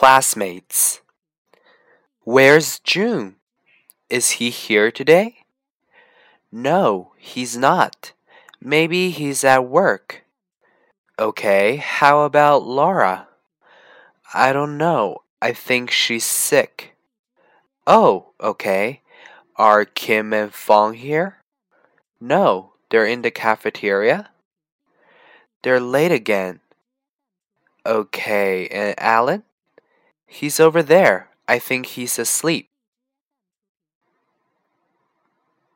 classmates. Where's June? Is he here today? No, he's not. Maybe he's at work. Okay, how about Laura? I don't know. I think she's sick. Oh, okay. Are Kim and Fong here? No, they're in the cafeteria. They're late again. Okay, and Alan? He's over there. I think he's asleep.